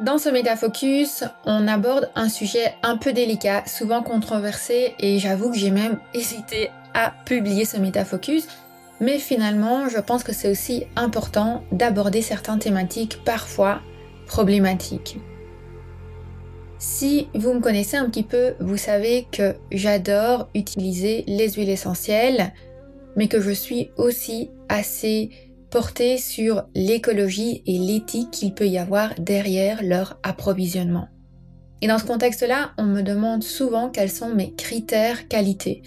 Dans ce métafocus, on aborde un sujet un peu délicat, souvent controversé, et j'avoue que j'ai même hésité à publier ce métafocus, mais finalement, je pense que c'est aussi important d'aborder certaines thématiques parfois problématiques. Si vous me connaissez un petit peu, vous savez que j'adore utiliser les huiles essentielles, mais que je suis aussi assez porter sur l'écologie et l'éthique qu'il peut y avoir derrière leur approvisionnement. Et dans ce contexte-là, on me demande souvent quels sont mes critères qualité.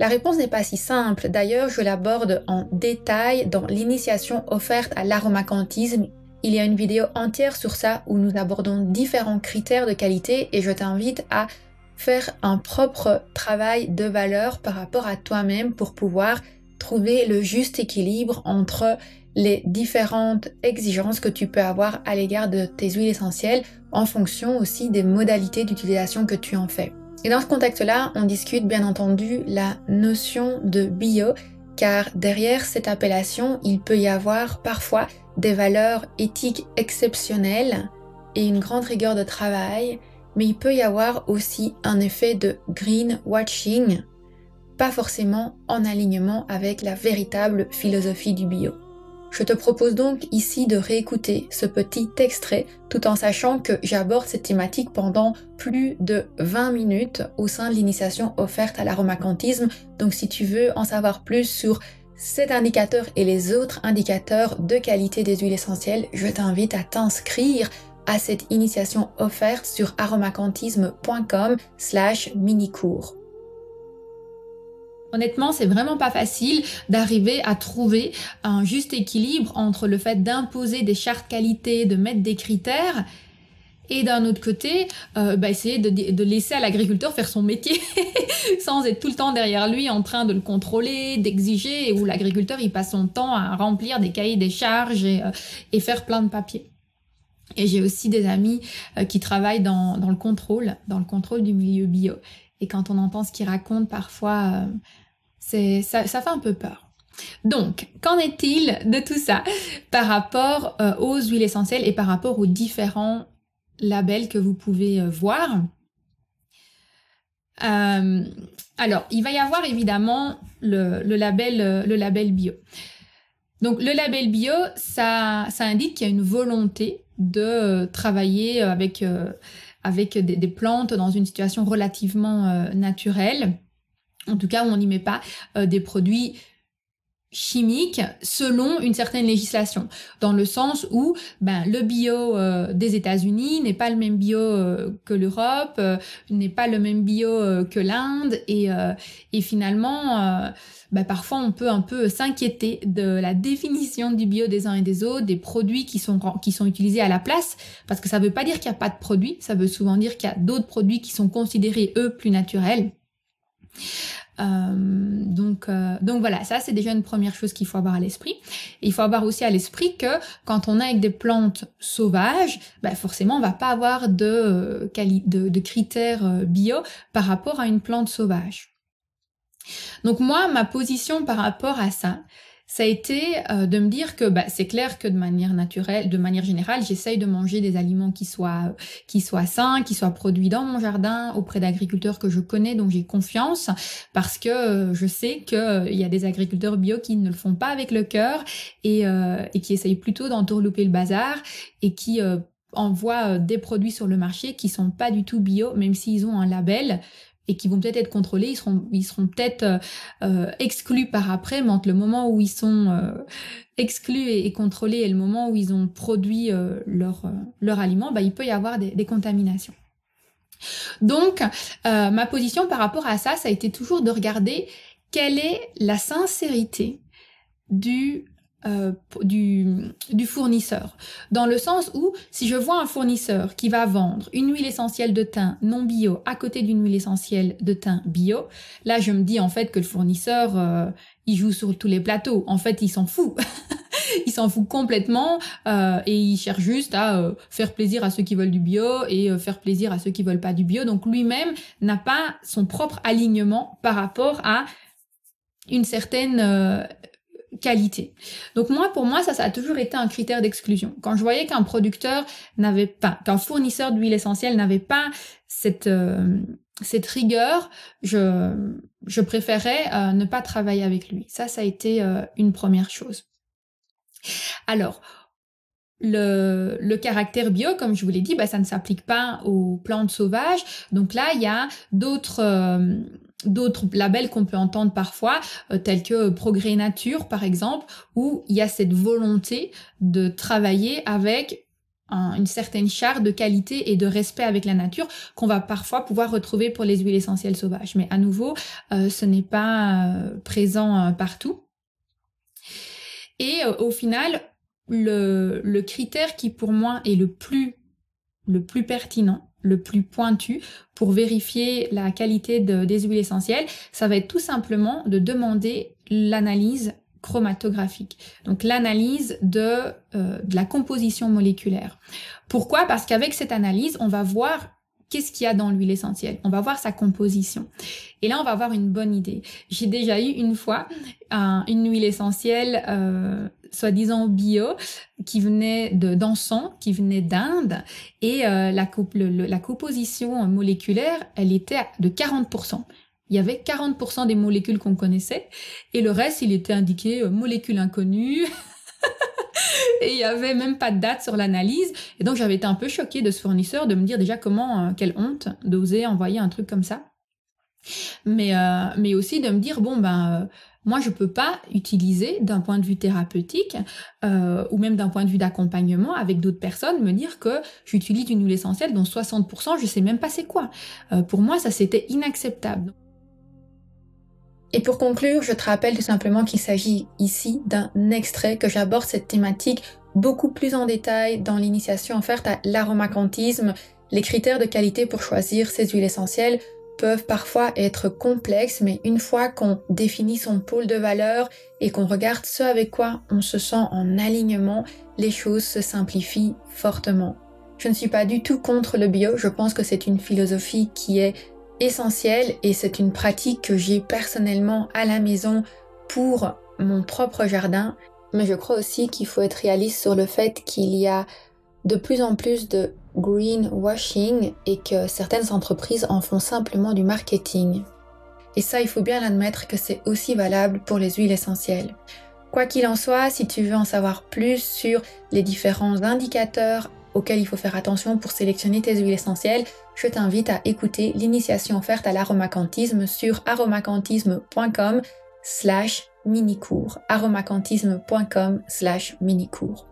La réponse n'est pas si simple, d'ailleurs je l'aborde en détail dans l'initiation offerte à l'aromacantisme. Il y a une vidéo entière sur ça où nous abordons différents critères de qualité et je t'invite à faire un propre travail de valeur par rapport à toi-même pour pouvoir trouver le juste équilibre entre les différentes exigences que tu peux avoir à l'égard de tes huiles essentielles en fonction aussi des modalités d'utilisation que tu en fais. Et dans ce contexte-là, on discute bien entendu la notion de bio, car derrière cette appellation, il peut y avoir parfois des valeurs éthiques exceptionnelles et une grande rigueur de travail, mais il peut y avoir aussi un effet de greenwashing, pas forcément en alignement avec la véritable philosophie du bio. Je te propose donc ici de réécouter ce petit extrait tout en sachant que j'aborde cette thématique pendant plus de 20 minutes au sein de l'initiation offerte à l'aromacantisme. Donc si tu veux en savoir plus sur cet indicateur et les autres indicateurs de qualité des huiles essentielles, je t'invite à t'inscrire à cette initiation offerte sur aromacantisme.com slash mini-cours. Honnêtement, c'est vraiment pas facile d'arriver à trouver un juste équilibre entre le fait d'imposer des chartes qualité, de mettre des critères, et d'un autre côté, euh, bah, essayer de, laisser à l'agriculteur faire son métier sans être tout le temps derrière lui en train de le contrôler, d'exiger, où l'agriculteur il passe son temps à remplir des cahiers des charges et, euh, faire plein de papiers. Et j'ai aussi des amis euh, qui travaillent dans, dans, le contrôle, dans le contrôle du milieu bio. Et quand on entend ce qu'ils racontent, parfois, euh, c'est, ça, ça, fait un peu peur. Donc, qu'en est-il de tout ça par rapport euh, aux huiles essentielles et par rapport aux différents labels que vous pouvez euh, voir? Alors, il va y avoir évidemment le, label, le label bio. Donc, le label bio, ça, indique qu'il y a une volonté de travailler avec avec des, plantes dans une situation relativement euh, naturelle, en tout cas on n'y met pas euh, des produits chimiques selon une certaine législation, dans le sens où ben, le bio euh, des États-Unis n'est pas le même bio que l'Europe, n'est pas le même bio que l'Inde, et, et finalement bah, parfois on peut un peu s'inquiéter de la définition du bio des uns et des autres, des produits qui sont, qui sont utilisés à la place, parce que ça ne veut pas dire qu'il n'y a pas de produits, ça veut souvent dire qu'il y a d'autres produits qui sont considérés, eux, plus naturels. Euh, donc, euh, donc voilà, ça c'est déjà une première chose qu'il faut avoir à l'esprit. Il faut avoir aussi à l'esprit que quand on a avec des plantes sauvages, bah forcément on va pas avoir de, de, de critères euh, bio par rapport à une plante sauvage. Donc moi, ma position par rapport à ça, ça a été euh, de me dire que bah, c'est clair que de manière naturelle, de manière générale, j'essaye de manger des aliments qui soient qui soient sains, qui soient produits dans mon jardin auprès d'agriculteurs que je connais, dont j'ai confiance, parce que euh, je sais qu'il euh, y a des agriculteurs bio qui ne le font pas avec le cœur et, et qui essayent plutôt d'entourlouper le bazar et qui envoient des produits sur le marché qui sont pas du tout bio, même s'ils ont un label et qui vont peut-être être contrôlés, ils seront, ils seront peut-être euh, euh, exclus par après, mais entre le moment où ils sont euh, exclus et, contrôlés et le moment où ils ont produit leur, leur aliment, bah, il peut y avoir des, contaminations. Donc, ma position par rapport à ça, ça a été toujours de regarder quelle est la sincérité du euh, du, du, fournisseur. Dans le sens où, si je vois un fournisseur qui va vendre une huile essentielle de thym non bio à côté d'une huile essentielle de thym bio, là je me dis en fait que le fournisseur, euh, il joue sur tous les plateaux. En fait, il s'en fout. il s'en fout complètement euh, et il cherche juste à faire plaisir à ceux qui veulent du bio et faire plaisir à ceux qui veulent pas du bio. Donc lui-même n'a pas son propre alignement par rapport à une certaine qualité. Donc moi, pour moi, ça, ça a toujours été un critère d'exclusion. Quand je voyais qu'un producteur n'avait pas, qu'un fournisseur d'huile essentielle n'avait pas cette euh, cette rigueur, je je préférais euh, ne pas travailler avec lui. Ça, ça a été euh, une première chose. Alors, le, le, caractère bio, comme je vous l'ai dit, bah, ça ne s'applique pas aux plantes sauvages. Donc là, il y a d'autres d'autres labels qu'on peut entendre parfois, euh, tels que Progrès Nature par exemple, où il y a cette volonté de travailler avec une certaine charte de qualité et de respect avec la nature qu'on va parfois pouvoir retrouver pour les huiles essentielles sauvages. Mais à nouveau, euh, ce n'est pas euh, présent partout. Et au final, le, le critère qui pour moi est le plus, le plus pertinent, le plus pointu pour vérifier la qualité des huiles essentielles, ça va être tout simplement de demander l'analyse chromatographique, donc l'analyse de, euh, de la composition moléculaire. Pourquoi? Parce qu'avec cette analyse, on va voir qu'est-ce qu'il y a dans l'huile essentielle. On va voir sa composition. Et là, on va avoir une bonne idée. J'ai déjà eu une fois une huile essentielle euh, soi-disant bio qui venait de d'encens, qui venait d'Inde, et euh, la, la composition moléculaire, elle était de 40%. Il y avait 40% des molécules qu'on connaissait, et le reste, il était indiqué euh, molécules inconnues. et il y avait même pas de date sur l'analyse. Et donc j'avais été un peu choquée de ce fournisseur de me dire déjà comment, euh, quelle honte d'oser envoyer un truc comme ça. Mais, euh, mais aussi de me dire bon ben euh, moi je peux pas utiliser d'un point de vue thérapeutique ou même d'un point de vue d'accompagnement avec d'autres personnes me dire que j'utilise une huile essentielle dont 60% je sais même pas c'est quoi. pour moi ça c'était inacceptable. Et pour conclure, je te rappelle tout simplement qu'il s'agit ici d'un extrait que j'aborde cette thématique beaucoup plus en détail dans l'initiation offerte à l'aromacantisme. Les critères de qualité pour choisir ces huiles essentielles peuvent parfois être complexes, mais une fois qu'on définit son pôle de valeur et qu'on regarde ce avec quoi on se sent en alignement, les choses se simplifient fortement. Je ne suis pas du tout contre le bio, je pense que c'est une philosophie qui est essentiel et c'est une pratique que j'ai personnellement à la maison pour mon propre jardin. Mais je crois aussi qu'il faut être réaliste sur le fait qu'il y a de plus en plus de greenwashing et que certaines entreprises en font simplement du marketing. Et ça, il faut bien l'admettre que c'est aussi valable pour les huiles essentielles. Quoi qu'il en soit, si tu veux en savoir plus sur les différents indicateurs auxquels il faut faire attention pour sélectionner tes huiles essentielles, je t'invite à écouter l'initiation offerte à l'aromacantisme sur aromacantisme.com slash mini-cours. aromacantisme.com slash mini-cours.